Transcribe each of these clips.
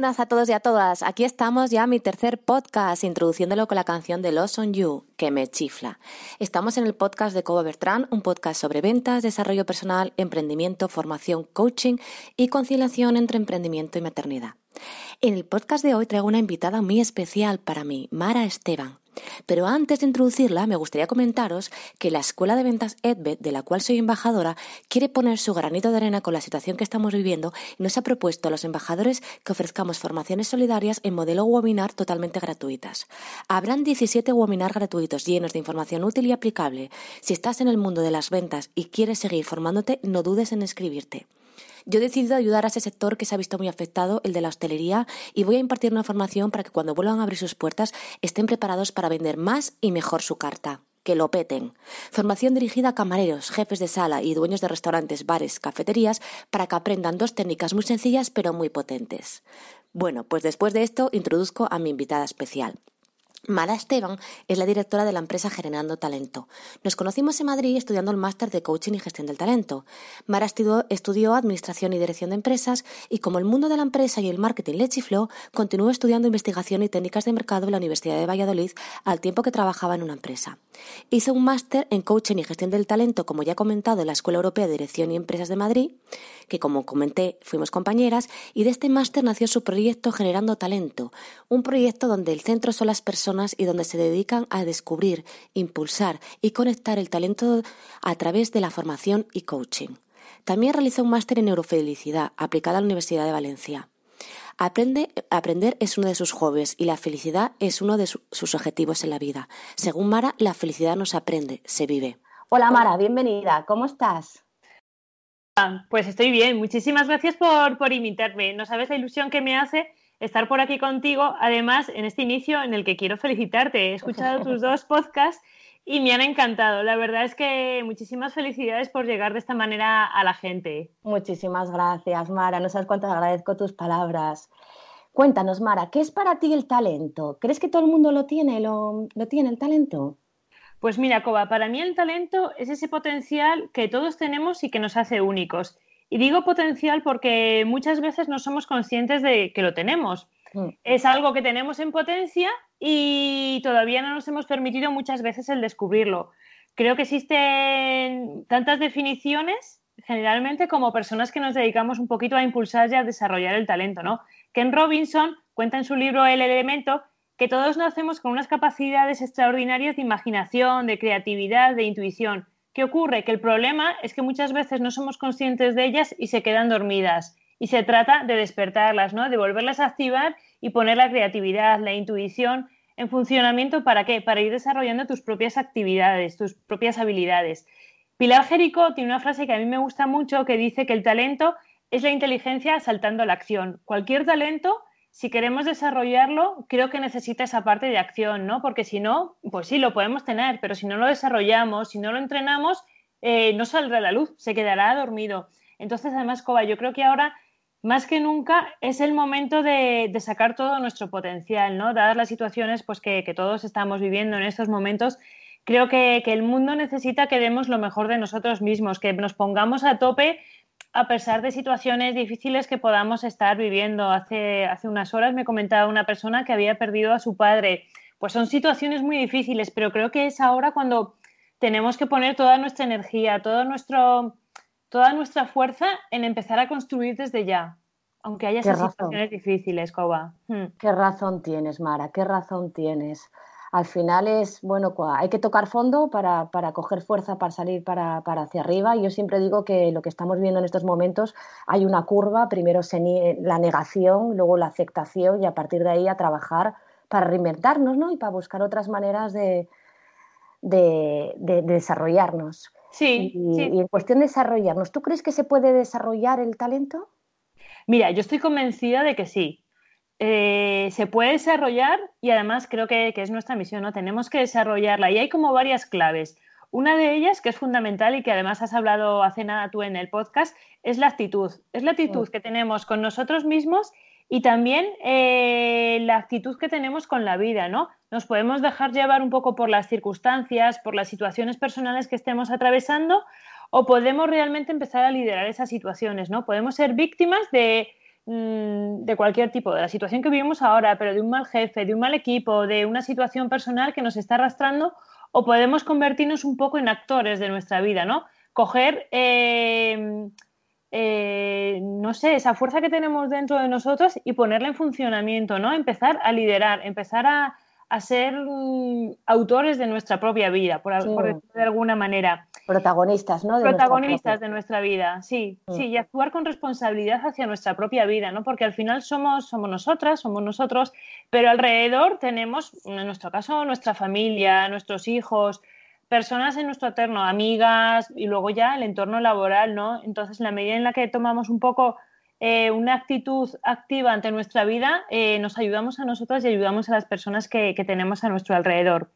Buenas a todos y a todas. Aquí estamos ya mi tercer podcast, introduciéndolo con la canción de Lost on You, que me chifla. Estamos en el podcast de Cobo Bertrand, un podcast sobre ventas, desarrollo personal, emprendimiento, formación, coaching y conciliación entre emprendimiento y maternidad. En el podcast de hoy traigo una invitada muy especial para mí, Mara Esteban. Pero antes de introducirla, me gustaría comentaros que la Escuela de Ventas Edbet, de la cual soy embajadora, quiere poner su granito de arena con la situación que estamos viviendo y nos ha propuesto a los embajadores que ofrezcamos formaciones solidarias en modelo webinar totalmente gratuitas. Habrán 17 webinars gratuitos llenos de información útil y aplicable. Si estás en el mundo de las ventas y quieres seguir formándote, no dudes en escribirte. Yo he decidido ayudar a ese sector que se ha visto muy afectado, el de la hostelería, y voy a impartir una formación para que cuando vuelvan a abrir sus puertas estén preparados para vender más y mejor su carta. Que lo peten. Formación dirigida a camareros, jefes de sala y dueños de restaurantes, bares, cafeterías para que aprendan dos técnicas muy sencillas pero muy potentes. Bueno, pues después de esto introduzco a mi invitada especial. Mara Esteban es la directora de la empresa Generando Talento. Nos conocimos en Madrid estudiando el máster de coaching y gestión del talento. Mara estudió, administración y dirección de empresas y como el mundo de la empresa y el marketing le chifló, continuó estudiando investigación y técnicas de mercado en la Universidad de Valladolid al tiempo que trabajaba en una empresa. Hizo un máster en coaching y gestión del talento, como ya he comentado, en la Escuela Europea de Dirección y Empresas de Madrid que como comenté fuimos compañeras, y de este máster nació su proyecto Generando Talento, un proyecto donde el centro son las personas y donde se dedican a descubrir, impulsar y conectar el talento a través de la formación y coaching. También realizó un máster en neurofelicidad aplicada a la Universidad de Valencia. aprender es uno de sus hobbies y la felicidad es uno de sus objetivos en la vida. Según Mara, la felicidad no se aprende, se vive. Hola Mara, bienvenida. ¿Cómo estás? Pues estoy bien. Muchísimas gracias por, por invitarme. No sabes la ilusión que me hace estar por aquí contigo. Además, en este inicio en el que quiero felicitarte. He escuchado tus dos podcasts y me han encantado. La verdad es que muchísimas felicidades por llegar de esta manera a la gente. Muchísimas gracias, Mara. No sabes cuánto agradezco tus palabras. Cuéntanos, Mara, ¿qué es para ti el talento? ¿Crees que todo el mundo lo tiene, lo, lo tiene el talento? Pues mira, Coba, para mí el talento es ese potencial que todos tenemos y que nos hace únicos. Y digo potencial porque muchas veces no somos conscientes de que lo tenemos. Mm. Es algo que tenemos en potencia y todavía no nos hemos permitido muchas veces el descubrirlo. Creo que existen tantas definiciones generalmente como personas que nos dedicamos un poquito a impulsar y a desarrollar el talento, ¿no? Ken Robinson cuenta en su libro El elemento que todos nacemos con unas capacidades extraordinarias de imaginación, de creatividad, de intuición. ¿Qué ocurre? Que el problema es que muchas veces no somos conscientes de ellas y se quedan dormidas. Y se trata de despertarlas, ¿no? De volverlas a activar y poner la creatividad, la intuición en funcionamiento. ¿Para qué? Para ir desarrollando tus propias actividades, tus propias habilidades. Pilar Jerico tiene una frase que a mí me gusta mucho que dice que el talento es la inteligencia saltando la acción. Cualquier talento si queremos desarrollarlo, creo que necesita esa parte de acción, ¿no? Porque si no, pues sí, lo podemos tener, pero si no lo desarrollamos, si no lo entrenamos, eh, no saldrá a la luz, se quedará dormido. Entonces, además, Coba, yo creo que ahora, más que nunca, es el momento de, sacar todo nuestro potencial, ¿no? Dadas las situaciones pues, que, todos estamos viviendo en estos momentos, creo que, que el mundo necesita que demos lo mejor de nosotros mismos, que nos pongamos a tope a pesar de situaciones difíciles que podamos estar viviendo. Hace, hace unas horas me comentaba una persona que había perdido a su padre. Pues son situaciones muy difíciles, pero creo que es ahora cuando tenemos que poner toda nuestra energía, todo nuestro, toda nuestra fuerza en empezar a construir desde ya, aunque haya situaciones difíciles, Coba. Hmm. Qué razón tienes, Mara, qué razón tienes al final es, bueno, hay que tocar fondo para, para coger fuerza, para salir para, para, hacia arriba. Yo siempre digo que lo que estamos viendo en estos momentos hay una curva, primero la negación, luego la aceptación y a partir de ahí a trabajar para reinventarnos ¿no? y para buscar otras maneras de, de, desarrollarnos. Sí y, y en cuestión de desarrollarnos, ¿tú crees que se puede desarrollar el talento? Mira, yo estoy convencida de que sí. Eh, se puede desarrollar y además creo que, es nuestra misión, ¿no? Tenemos que desarrollarla y hay como varias claves. Una de ellas, que es fundamental y que además has hablado hace nada tú en el podcast, es la actitud. Es la actitud que tenemos con nosotros mismos y también eh, la actitud que tenemos con la vida, ¿no? Nos podemos dejar llevar un poco por las circunstancias, por las situaciones personales que estemos atravesando o podemos realmente empezar a liderar esas situaciones, ¿no? Podemos ser víctimas de mm, de cualquier tipo, de la situación que vivimos ahora, pero de un mal jefe, de un mal equipo, de una situación personal que nos está arrastrando, o podemos convertirnos un poco en actores de nuestra vida, ¿no? Coger, eh, eh, no sé, esa fuerza que tenemos dentro de nosotros y ponerla en funcionamiento, ¿no? Empezar a liderar, empezar a, a ser mm, autores de nuestra propia vida, por, decirlo de alguna manera. Protagonistas, ¿no? Protagonistas de nuestra vida, sí, mm. sí, y actuar con responsabilidad hacia nuestra propia vida, ¿no? Porque al final somos, somos nosotras, somos nosotros, pero alrededor tenemos, en nuestro caso, nuestra familia, nuestros hijos, personas en nuestro eterno, amigas y luego ya el entorno laboral, ¿no? Entonces, en la medida en la que tomamos un poco eh, una actitud activa ante nuestra vida, eh, nos ayudamos a nosotros y ayudamos a las personas que, tenemos a nuestro alrededor.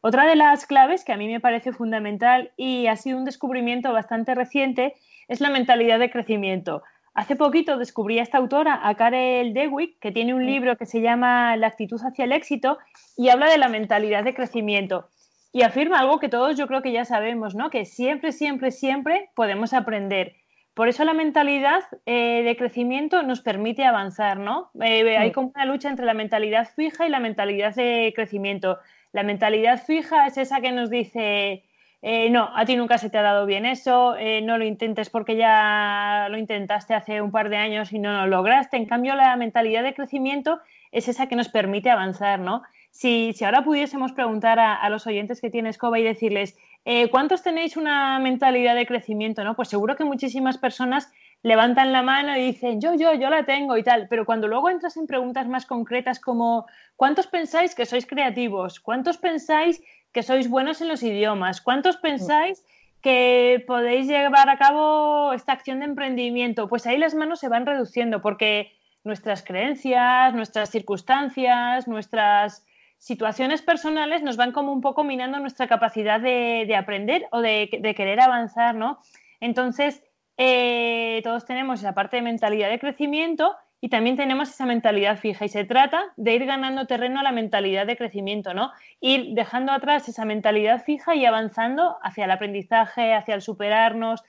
Otra de las claves que a mí me parece fundamental y ha sido un descubrimiento bastante reciente es la mentalidad de crecimiento. Hace poquito descubrí a esta autora, a Karel Dewick, que tiene un libro que se llama La actitud hacia el éxito y habla de la mentalidad de crecimiento. Y afirma algo que todos yo creo que ya sabemos, ¿no? Que siempre, siempre, siempre podemos aprender por eso la mentalidad eh, de crecimiento nos permite avanzar, ¿no? Eh, hay como una lucha entre la mentalidad fija y la mentalidad de crecimiento. La mentalidad fija es esa que nos dice, eh, no, a ti nunca se te ha dado bien eso, no lo intentes porque ya lo intentaste hace un par de años y no lo lograste. En cambio, la mentalidad de crecimiento es esa que nos permite avanzar, ¿no? Si, ahora pudiésemos preguntar a, a, los oyentes que tiene Escoba y decirles, eh, ¿cuántos tenéis una mentalidad de crecimiento? ¿no? Pues seguro que muchísimas personas levantan la mano y dicen, yo, yo, yo la tengo y tal, pero cuando luego entras en preguntas más concretas como, ¿cuántos pensáis que sois creativos? ¿Cuántos pensáis que sois buenos en los idiomas? ¿Cuántos pensáis que podéis llevar a cabo esta acción de emprendimiento? Pues ahí las manos se van reduciendo porque nuestras creencias, nuestras circunstancias, nuestras situaciones personales nos van como un poco minando nuestra capacidad de, aprender o de, querer avanzar, ¿no? Entonces, eh, todos tenemos esa parte de mentalidad de crecimiento y también tenemos esa mentalidad fija y se trata de ir ganando terreno a la mentalidad de crecimiento, ¿no? Ir dejando atrás esa mentalidad fija y avanzando hacia el aprendizaje, hacia el superarnos,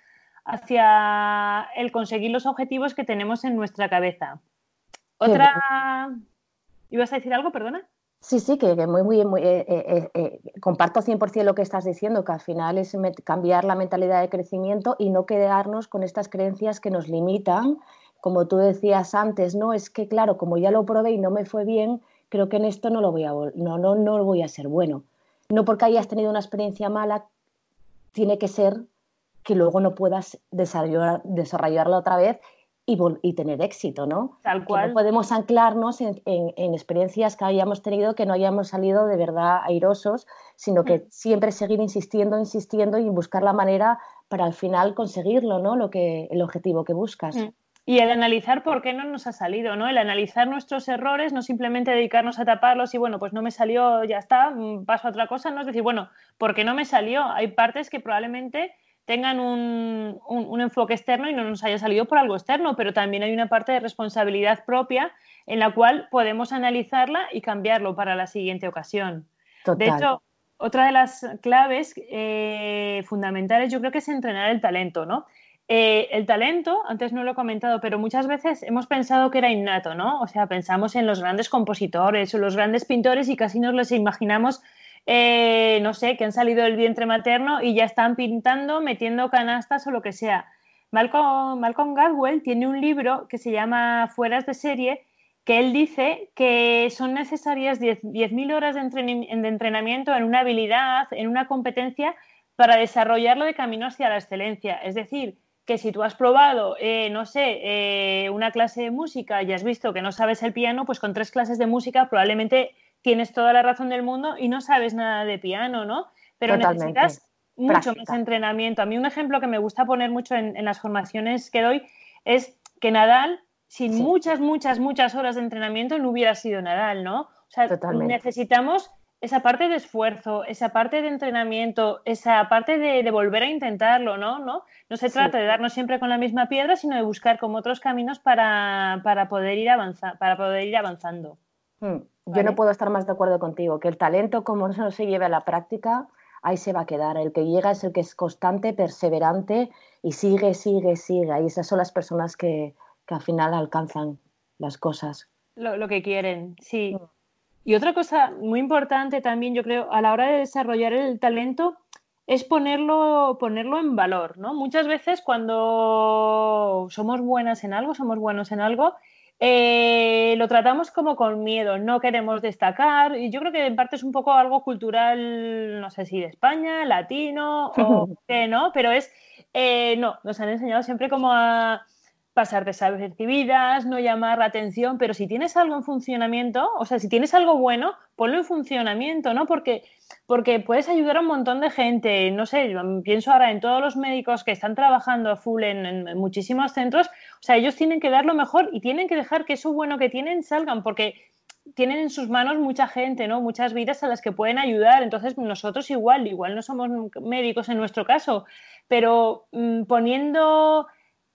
hacia el conseguir los objetivos que tenemos en nuestra cabeza. Otra... ¿Ibas a decir algo, perdona? Sí, sí, que, muy, muy, muy eh, eh, eh, comparto 100% lo que estás diciendo, que al final es cambiar la mentalidad de crecimiento y no quedarnos con estas creencias que nos limitan. Como tú decías antes, no es que claro, como ya lo probé y no me fue bien, creo que en esto no lo voy a no no no voy a ser bueno. No porque hayas tenido una experiencia mala tiene que ser que luego no puedas desarrollar, desarrollarla otra vez y, tener éxito, ¿no? Tal cual. no podemos anclarnos en, experiencias que hayamos tenido que no hayamos salido de verdad airosos, sino que mm. siempre seguir insistiendo, insistiendo y buscar la manera para al final conseguirlo, ¿no? Lo que, el objetivo que buscas. Mm. Y el analizar por qué no nos ha salido, ¿no? El analizar nuestros errores, no simplemente dedicarnos a taparlos y bueno, pues no me salió, ya está, mm, paso a otra cosa, ¿no? Es decir, bueno, ¿por qué no me salió? Hay partes que probablemente tengan un, enfoque externo y no nos haya salido por algo externo, pero también hay una parte de responsabilidad propia en la cual podemos analizarla y cambiarlo para la siguiente ocasión. De hecho, otra de las claves eh, fundamentales yo creo que es entrenar el talento, ¿no? Eh, el talento, antes no lo he comentado, pero muchas veces hemos pensado que era innato, ¿no? O sea, pensamos en los grandes compositores o los grandes pintores y casi nos los imaginamos eh, no sé, que han salido del vientre materno y ya están pintando, metiendo canastas o lo que sea. Malcolm, Malcolm Gladwell tiene un libro que se llama Fueras de serie, que él dice que son necesarias 10.000 horas de, entrenamiento en una habilidad, en una competencia, para desarrollarlo de camino hacia la excelencia. Es decir, que si tú has probado, eh, no sé, eh, una clase de música y has visto que no sabes el piano, pues con tres clases de música probablemente tienes toda la razón del mundo y no sabes nada de piano, ¿no? Pero necesitas mucho más entrenamiento. A mí un ejemplo que me gusta poner mucho en, las formaciones que doy es que Nadal, sin muchas, muchas, muchas horas de entrenamiento, no hubiera sido Nadal, ¿no? O sea, necesitamos esa parte de esfuerzo, esa parte de entrenamiento, esa parte de, volver a intentarlo, ¿no? No, no se trata de darnos siempre con la misma piedra, sino de buscar como otros caminos para, poder, ir para poder ir avanzando. Hmm. Yo no puedo estar más de acuerdo contigo, que el talento como no se lleve a la práctica, ahí se va a quedar. El que llega es el que es constante, perseverante y sigue, sigue, sigue. Y esas son las personas que, al final alcanzan las cosas. Lo, que quieren, sí. Mm. Y otra cosa muy importante también, yo creo, a la hora de desarrollar el talento, es ponerlo, ponerlo en valor, ¿no? Muchas veces cuando somos buenas en algo, somos buenos en algo, eh, lo tratamos como con miedo, no queremos destacar, y yo creo que en parte es un poco algo cultural, no sé si de España, latino o qué, ¿no? Pero es, eh, no, nos han enseñado siempre como a pasar desapercibidas, no llamar la atención, pero si tienes algo en funcionamiento, o sea, si tienes algo bueno, ponlo en funcionamiento, ¿no? Porque, porque puedes ayudar a un montón de gente, no sé, pienso ahora en todos los médicos que están trabajando a full en, muchísimos centros, o sea, ellos tienen que dar lo mejor y tienen que dejar que eso bueno que tienen salgan, porque tienen en sus manos mucha gente, ¿no? Muchas vidas a las que pueden ayudar. Entonces, nosotros igual, igual no somos médicos en nuestro caso, pero mm, poniendo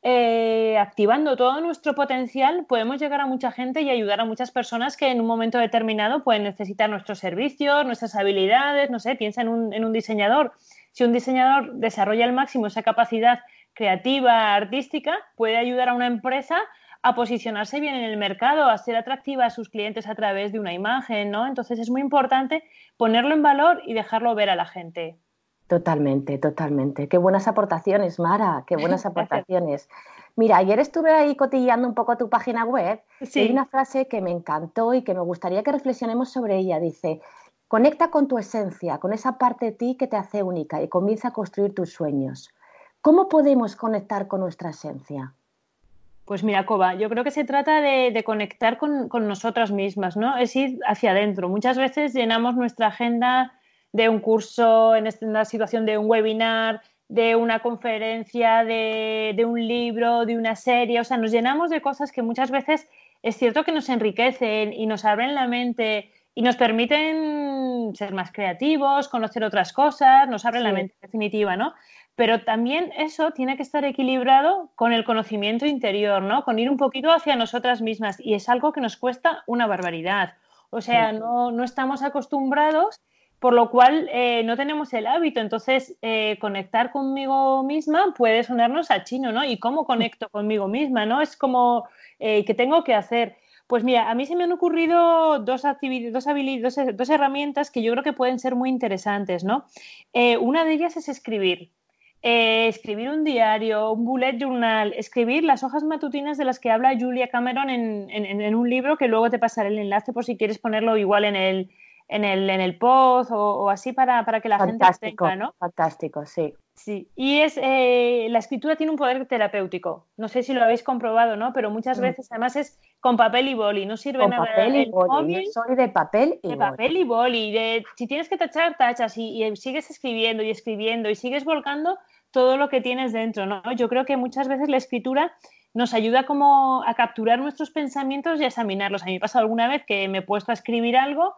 eh, activando todo nuestro potencial, podemos llegar a mucha gente y ayudar a muchas personas que en un momento determinado pueden necesitar nuestros servicios, nuestras habilidades, no sé, piensa en un, diseñador. Si un diseñador desarrolla al máximo esa capacidad creativa, artística, puede ayudar a una empresa a posicionarse bien en el mercado, a ser atractiva a sus clientes a través de una imagen, ¿no? Entonces es muy importante ponerlo en valor y dejarlo ver a la gente. Totalmente, totalmente. Qué buenas aportaciones, Mara, qué buenas aportaciones. Mira, ayer estuve ahí cotillando un poco tu página web y hay una frase que me encantó y que me gustaría que reflexionemos sobre ella. Dice, conecta con tu esencia, con esa parte de ti que te hace única y comienza a construir tus sueños. ¿Cómo podemos conectar con nuestra esencia? Pues mira, Coba, yo creo que se trata de, conectar con, con, nosotras mismas, ¿no? Es ir hacia adentro. Muchas veces llenamos nuestra agenda de un curso, en esta situación de un webinar, de una conferencia, de, un libro, de una serie. O sea, nos llenamos de cosas que muchas veces es cierto que nos enriquecen y nos abren la mente y nos permiten ser más creativos, conocer otras cosas, nos abren la mente en definitiva, ¿no? Pero también eso tiene que estar equilibrado con el conocimiento interior, ¿no? Con ir un poquito hacia nosotras mismas y es algo que nos cuesta una barbaridad. O sea, no, no estamos acostumbrados por lo cual eh, no tenemos el hábito. Entonces, eh, conectar conmigo misma puede sonarnos a chino, ¿no? ¿Y cómo conecto conmigo misma, no? Es como, eh, ¿qué tengo que hacer? Pues mira, a mí se me han ocurrido dos, dos, dos, dos herramientas que yo creo que pueden ser muy interesantes, ¿no? una de ellas es escribir. escribir un diario, un bullet journal, escribir las hojas matutinas de las que habla Julia Cameron en, en un libro que luego te pasaré el enlace por si quieres ponerlo igual en el, en el, en el post o, así para, para, que la gente tenga, ¿no? Fantástico, sí. Sí, y es eh, la escritura tiene un poder terapéutico. No sé si lo habéis comprobado, ¿no? Pero muchas mm. veces además es con papel y boli, no sirve nada. Papel y boli. soy de papel y de papel y boli. De, si tienes que tachar, tachas y, y, sigues escribiendo y escribiendo y sigues volcando todo lo que tienes dentro, ¿no? Yo creo que muchas veces la escritura nos ayuda como a capturar nuestros pensamientos y a examinarlos. A mí me ha pasado alguna vez que me he puesto a escribir algo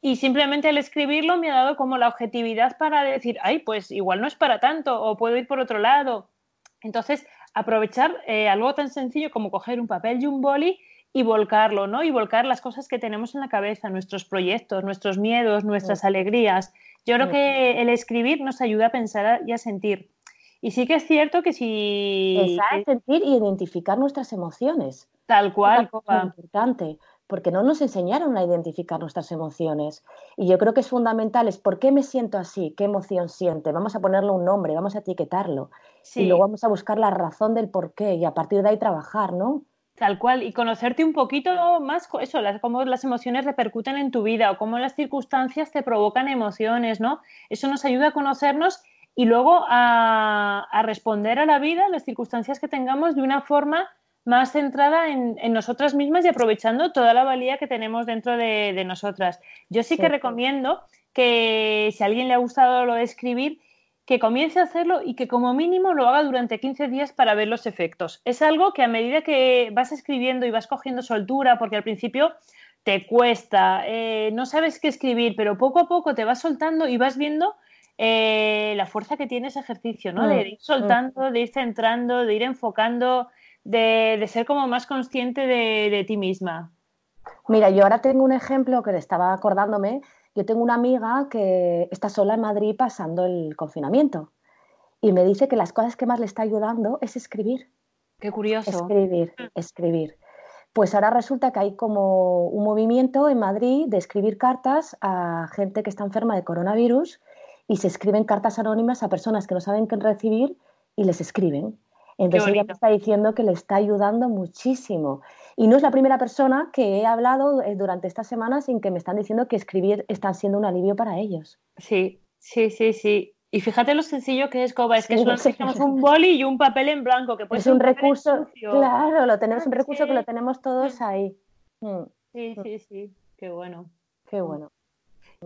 y simplemente el escribirlo me ha dado como la objetividad para decir, ay, pues igual no es para tanto o puedo ir por otro lado. Entonces, aprovechar eh, algo tan sencillo como coger un papel y un boli y volcarlo, ¿no? Y volcar las cosas que tenemos en la cabeza, nuestros proyectos, nuestros miedos, nuestras alegrías. Yo creo que el escribir nos ayuda a pensar y a sentir. Y sí que es cierto que si... a sentir y identificar nuestras emociones. Tal cual. Es importante porque no nos enseñaron a identificar nuestras emociones. Y yo creo que es fundamental, es por qué me siento así, qué emoción siente, vamos a ponerle un nombre, vamos a etiquetarlo. Y luego vamos a buscar la razón del por qué y a partir de ahí trabajar, ¿no? Tal cual, y conocerte un poquito más, eso, cómo las emociones repercuten en tu vida o cómo las circunstancias te provocan emociones, ¿no? Eso nos ayuda a conocernos y luego a, a responder a la vida, las circunstancias que tengamos de una forma más centrada en, nosotras mismas y aprovechando toda la valía que tenemos dentro de, nosotras. Yo sí que recomiendo que si a alguien le ha gustado lo de escribir, que comience a hacerlo y que como mínimo lo haga durante 15 días para ver los efectos. Es algo que a medida que vas escribiendo y vas cogiendo soltura, porque al principio te cuesta, eh, no sabes qué escribir, pero poco a poco te vas soltando y vas viendo eh, la fuerza que tiene ese ejercicio, ¿no? De mm, ir mm. soltando, de ir centrando, de ir enfocando, de, ser como más consciente de, ti misma. Mira, yo ahora tengo un ejemplo que le estaba acordándome. Yo tengo una amiga que está sola en Madrid pasando el confinamiento y me dice que las cosas que más le está ayudando es escribir. Qué curioso. Escribir, escribir. pues ahora resulta que hay como un movimiento en Madrid de escribir cartas a gente que está enferma de coronavirus y se escriben cartas anónimas a personas que no saben qué recibir y les escriben. Entonces ella me está diciendo que le está ayudando muchísimo. Y no es la primera persona que he hablado eh, durante estas semanas sin que me están diciendo que escribir está siendo un alivio para ellos. Sí, sí, sí, sí. Y fíjate lo sencillo que es, Coba, es que solo tenemos un boli y un papel en blanco, que puede es un, recurso, claro, lo tenemos un recurso que lo tenemos todos ahí. Mm. Sí, mm. sí, sí, qué bueno. Qué bueno.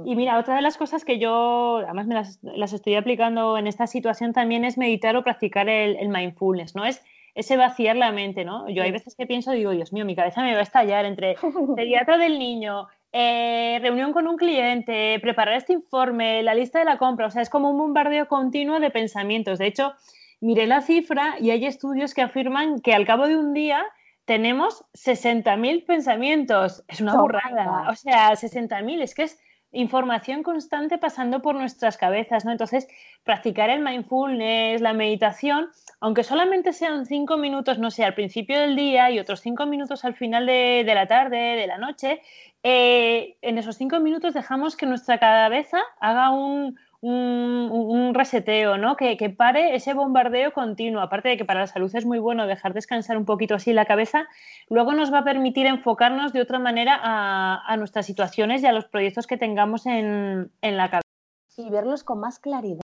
Y mira, otra de las cosas que yo, además me las, estoy aplicando en esta situación también es meditar o practicar el, mindfulness, ¿no? Es ese vaciar la mente, ¿no? Yo hay veces que pienso, digo, Dios mío, mi cabeza me va a estallar entre pediatra del niño, eh, reunión con un cliente, preparar este informe, la lista de la compra, o sea, es como un bombardeo continuo de pensamientos. De hecho, miré la cifra y hay estudios que afirman que al cabo de un día tenemos 60.000 pensamientos. Es una burrada. O sea, 60.000, es que es información constante pasando por nuestras cabezas, ¿no? Entonces, practicar el mindfulness, la meditación, aunque solamente sean cinco minutos, no sé, al principio del día y otros cinco minutos al final de, la tarde, de la noche, eh, en esos cinco minutos dejamos que nuestra cabeza haga un, un, reseteo, ¿no? Que, pare ese bombardeo continuo. Aparte de que para la salud es muy bueno dejar descansar un poquito así la cabeza, luego nos va a permitir enfocarnos de otra manera a, nuestras situaciones y a los proyectos que tengamos en, la cabeza. Y verlos con más claridad.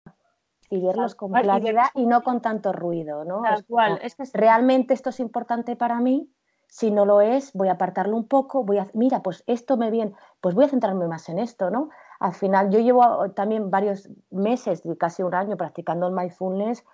Y verlos con claridad y, no con tanto ruido, ¿no? Tal cual. Realmente esto es importante para mí. Si no lo es, voy a apartarlo un poco, voy a, mira, pues esto me viene, pues voy a centrarme más en esto, ¿no? Al final yo llevo también varios meses, casi un año, practicando el mindfulness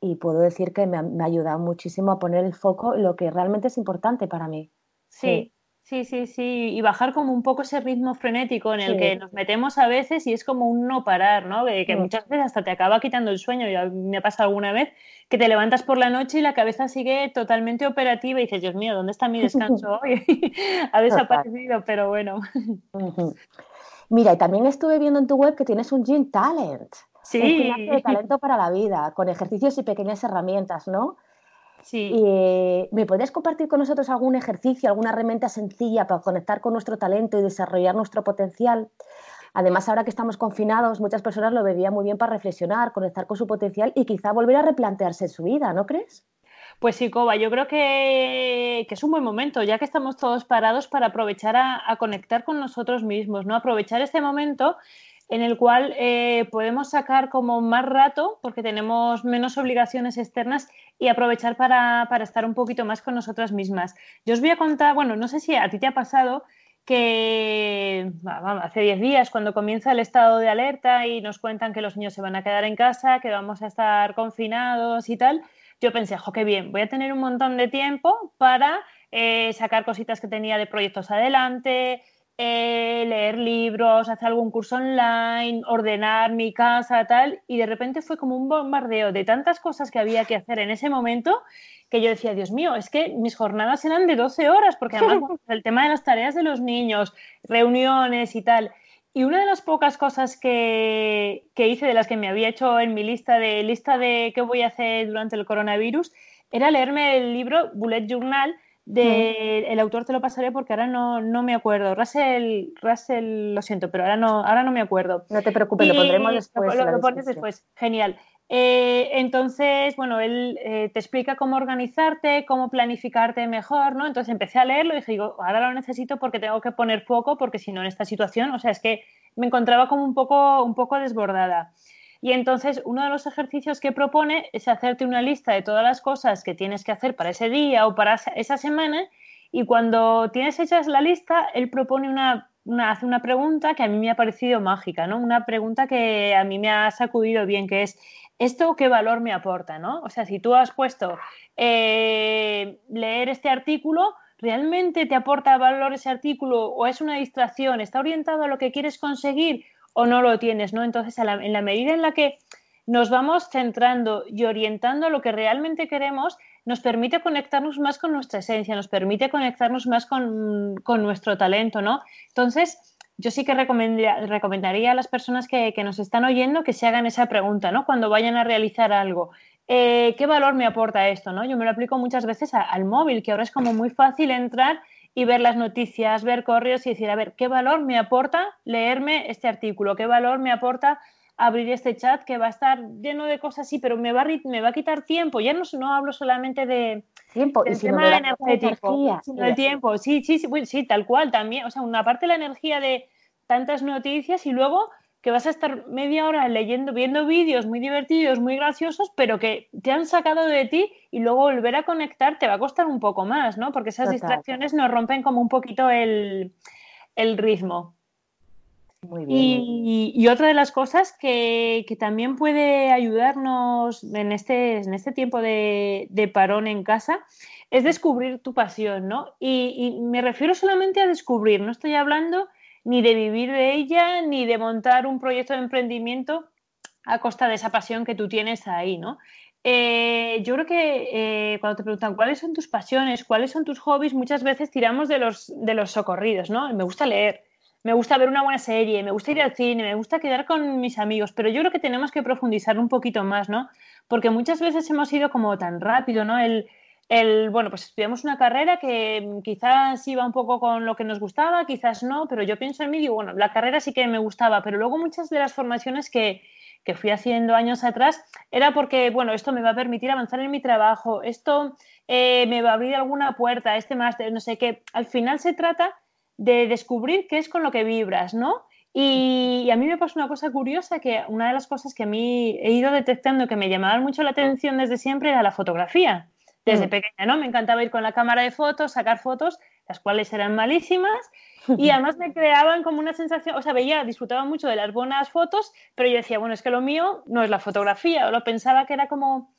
y puedo decir que me ha, ayudado muchísimo a poner el foco en lo que realmente es importante para mí. Sí, sí, sí, sí, y bajar como un poco ese ritmo frenético en el que nos metemos a veces y es como un no parar, ¿no? Que, muchas veces hasta te acaba quitando el sueño, ya me ha pasado alguna vez, que te levantas por la noche y la cabeza sigue totalmente operativa y dices, Dios mío, ¿dónde está mi descanso hoy? ha desaparecido, pero bueno. Mira, y también estuve viendo en tu web que tienes un Gym Talent. Sí. Un de talento para la vida, con ejercicios y pequeñas herramientas, ¿no? Sí. Y, ¿Me podrías compartir con nosotros algún ejercicio, alguna herramienta sencilla para conectar con nuestro talento y desarrollar nuestro potencial? Además, ahora que estamos confinados, muchas personas lo verían muy bien para reflexionar, conectar con su potencial y quizá volver a replantearse su vida, ¿no crees? Pues sí, Coba, yo creo que, es un buen momento, ya que estamos todos parados para aprovechar a, conectar con nosotros mismos, ¿no? Aprovechar este momento en el cual eh, podemos sacar como más rato, porque tenemos menos obligaciones externas, y aprovechar para, estar un poquito más con nosotras mismas. Yo os voy a contar, bueno, no sé si a ti te ha pasado que hace 10 días, cuando comienza el estado de alerta y nos cuentan que los niños se van a quedar en casa, que vamos a estar confinados y tal, yo pensé, jo, qué bien, voy a tener un montón de tiempo para eh, sacar cositas que tenía de proyectos adelante, eh, leer libros, hacer algún curso online, ordenar mi casa, tal, y de repente fue como un bombardeo de tantas cosas que había que hacer en ese momento que yo decía, Dios mío, es que mis jornadas eran de 12 horas, porque además el tema de las tareas de los niños, reuniones y tal, y una de las pocas cosas que, hice, de las que me había hecho en mi lista de lista de qué voy a hacer durante el coronavirus, era leerme el libro Bullet Journal de el autor te lo pasaré porque ahora no, no me acuerdo. Russell, Russell, lo siento, pero ahora no, ahora no me acuerdo. No te preocupes, lo pondremos después. lo pones después, genial. Eh, entonces, bueno, él eh, te explica cómo organizarte, cómo planificarte mejor, ¿no? Entonces empecé a leerlo y dije, digo, ahora lo necesito porque tengo que poner foco, porque si no en esta situación, o sea, es que me encontraba como un poco, un poco desbordada. Y entonces uno de los ejercicios que propone es hacerte una lista de todas las cosas que tienes que hacer para ese día o para esa semana y cuando tienes hechas la lista, él propone una, una, hace una pregunta que a mí me ha parecido mágica, ¿no? Una pregunta que a mí me ha sacudido bien, que es, ¿esto qué valor me aporta? ¿no? O sea, si tú has puesto eh, leer este artículo, ¿realmente te aporta valor ese artículo o es una distracción? ¿Está orientado a lo que quieres conseguir o no lo tienes? ¿no? Entonces, en la medida en la que nos vamos centrando y orientando a lo que realmente queremos, nos permite conectarnos más con nuestra esencia, nos permite conectarnos más con, con nuestro talento, ¿no? Entonces, yo sí que recomendaría, a las personas que, nos están oyendo que se hagan esa pregunta, ¿no? Cuando vayan a realizar algo. Eh, ¿Qué valor me aporta esto? ¿no? Yo me lo aplico muchas veces al móvil, que ahora es como muy fácil entrar y ver las noticias, ver correos y decir, a ver, ¿qué valor me aporta leerme este artículo? ¿Qué valor me aporta abrir este chat que va a estar lleno de cosas sí, pero me va a, me va a quitar tiempo. Ya no, no hablo solamente de tiempo y tema energético, sino tiempo. Sí, sí, sí, sí, tal cual también. O sea, una parte de la energía de tantas noticias y luego que vas a estar media hora leyendo, viendo vídeos muy divertidos, muy graciosos, pero que te han sacado de ti y luego volver a conectar te va a costar un poco más, ¿no? Porque esas distracciones nos rompen como un poquito el, el ritmo. Y, otra de las cosas que, también puede ayudarnos en este, en este tiempo de, parón en casa es descubrir tu pasión, ¿no? Y, me refiero solamente a descubrir, no estoy hablando ni de vivir de ella, ni de montar un proyecto de emprendimiento a costa de esa pasión que tú tienes ahí, ¿no? Eh, yo creo que eh, cuando te preguntan cuáles son tus pasiones, cuáles son tus hobbies, muchas veces tiramos de los, de los socorridos, ¿no? Me gusta leer, me gusta ver una buena serie, me gusta ir al cine, me gusta quedar con mis amigos, pero yo creo que tenemos que profundizar un poquito más, ¿no? Porque muchas veces hemos ido como tan rápido, ¿no? El, el, bueno, pues estudiamos una carrera que quizás iba un poco con lo que nos gustaba, quizás no, pero yo pienso en mí y digo, bueno, la carrera sí que me gustaba, pero luego muchas de las formaciones que, que fui haciendo años atrás era porque, bueno, esto me va a permitir avanzar en mi trabajo, esto eh, me va a abrir alguna puerta, este máster, no sé qué. Al final se trata de descubrir qué es con lo que vibras, ¿no? Y, a mí me pasó una cosa curiosa, que una de las cosas que a mí he ido detectando que me llamaban mucho la atención desde siempre era la fotografía. Desde mm. pequeña, ¿no? Me encantaba ir con la cámara de fotos, sacar fotos, las cuales eran malísimas, y además me creaban como una sensación, o sea, veía, disfrutaba mucho de las buenas fotos, pero yo decía, bueno, es que lo mío no es la fotografía, o lo pensaba que era como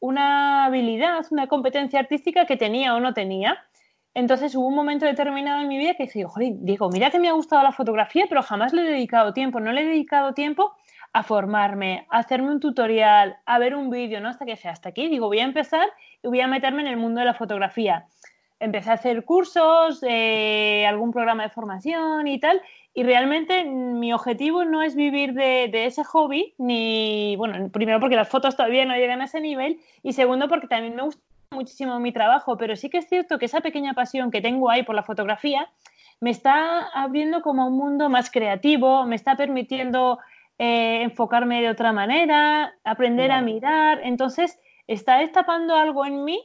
una habilidad, una competencia artística que tenía o no tenía. Entonces hubo un momento determinado en mi vida que dije, joder, digo, mira que me ha gustado la fotografía, pero jamás le he dedicado tiempo, no le he dedicado tiempo a formarme, a hacerme un tutorial, a ver un vídeo, ¿no? Hasta que dije, hasta aquí, digo, voy a empezar y voy a meterme en el mundo de la fotografía. Empecé a hacer cursos, eh, algún programa de formación y tal, y realmente mi objetivo no es vivir de, de, ese hobby, ni, bueno, primero porque las fotos todavía no llegan a ese nivel, y segundo porque también me gusta muchísimo mi trabajo, pero sí que es cierto que esa pequeña pasión que tengo ahí por la fotografía me está abriendo como un mundo más creativo, me está permitiendo eh, enfocarme de otra manera, aprender a mirar. Entonces, está destapando algo en mí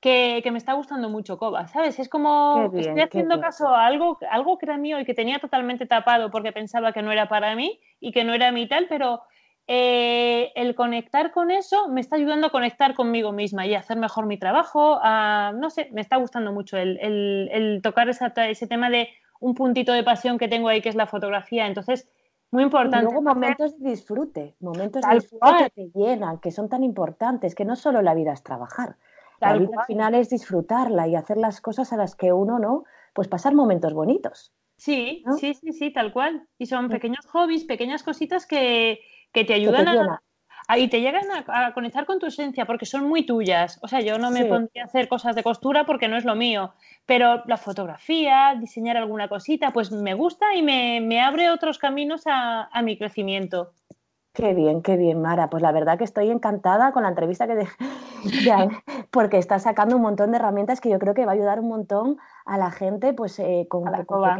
que, me está gustando mucho, Coba, ¿sabes? Es como estoy haciendo caso a algo, algo que era mío y que tenía totalmente tapado porque pensaba que no era para mí y que no era mi tal, pero eh, el conectar con eso me está ayudando a conectar conmigo misma y a hacer mejor mi trabajo. no sé, me está gustando mucho el, tocar ese tema de un puntito de pasión que tengo ahí, que es la fotografía. Entonces, muy importante. Y luego momentos de disfrute, momentos de disfrute que te llenan, que son tan importantes, que no solo la vida es trabajar. la vida al final es disfrutarla y hacer las cosas a las que uno, ¿no? Pues pasar momentos bonitos. Sí, sí, sí, sí, tal cual. Y son pequeños hobbies, pequeñas cositas que, que te ayudan a, y te llegan a, conectar con tu esencia porque son muy tuyas. O sea, yo no me pondría a hacer cosas de costura porque no es lo mío, pero la fotografía, diseñar alguna cosita, pues me gusta y me, abre otros caminos a, mi crecimiento. Qué bien, qué bien, Mara. Pues la verdad que estoy encantada con la entrevista que de, porque está sacando un montón de herramientas que yo creo que va a ayudar un montón a la gente, pues eh, con,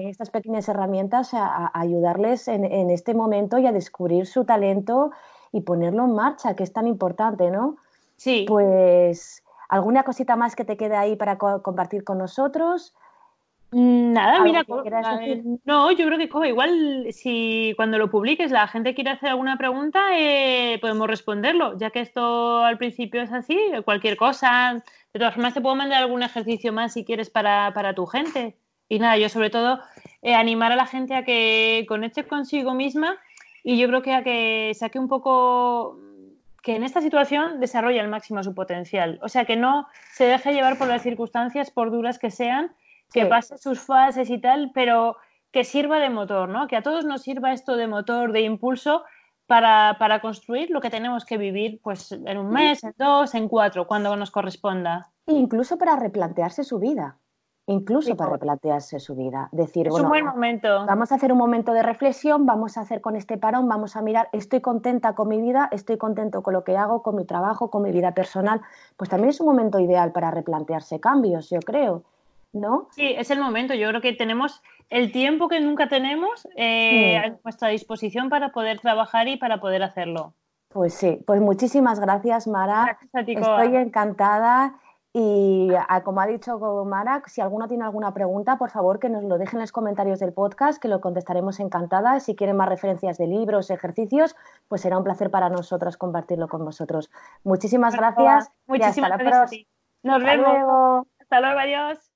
estas pequeñas herramientas a, ayudarles en, en, este momento y a descubrir su talento y ponerlo en marcha, que es tan importante, ¿no? Sí. Pues alguna cosita más que te quede ahí para compartir con nosotros. Mm, nada, mira, no, yo creo que igual si cuando lo publiques la gente quiere hacer alguna pregunta, eh, podemos responderlo, ya que esto al principio es así, cualquier cosa. De todas formas, te puedo mandar algún ejercicio más si quieres para, tu gente. Y nada, yo sobre todo eh, animar a la gente a que conecte consigo misma y yo creo que a que saque un poco que en esta situación desarrolle al máximo su potencial. O sea, que no se deje llevar por las circunstancias, por duras que sean, que pase sus fases y tal, pero que sirva de motor, ¿no? Que a todos nos sirva esto de motor, de impulso para, para construir lo que tenemos que vivir, pues en un mes, en dos, en cuatro, cuando nos corresponda. Incluso para replantearse su vida incluso para replantearse su vida. Decir, es un buen momento. Vamos a hacer un momento de reflexión, vamos a hacer con este parón, vamos a mirar, estoy contenta con mi vida, estoy contento con lo que hago, con mi trabajo, con mi vida personal. Pues también es un momento ideal para replantearse cambios, yo creo ¿no? Sí, es el momento. Yo creo que tenemos el tiempo que nunca tenemos eh, a nuestra disposición para poder trabajar y para poder hacerlo. Pues sí, pues muchísimas gracias, Mara. Estoy encantada. Y como ha dicho Mara, si alguno tiene alguna pregunta, por favor que nos lo dejen en los comentarios del podcast, que lo contestaremos encantada. Si quieren más referencias de libros, ejercicios, pues será un placer para nosotros compartirlo con vosotros. Muchísimas gracias. Muchísimas gracias. Nos vemos. Hasta luego, adiós.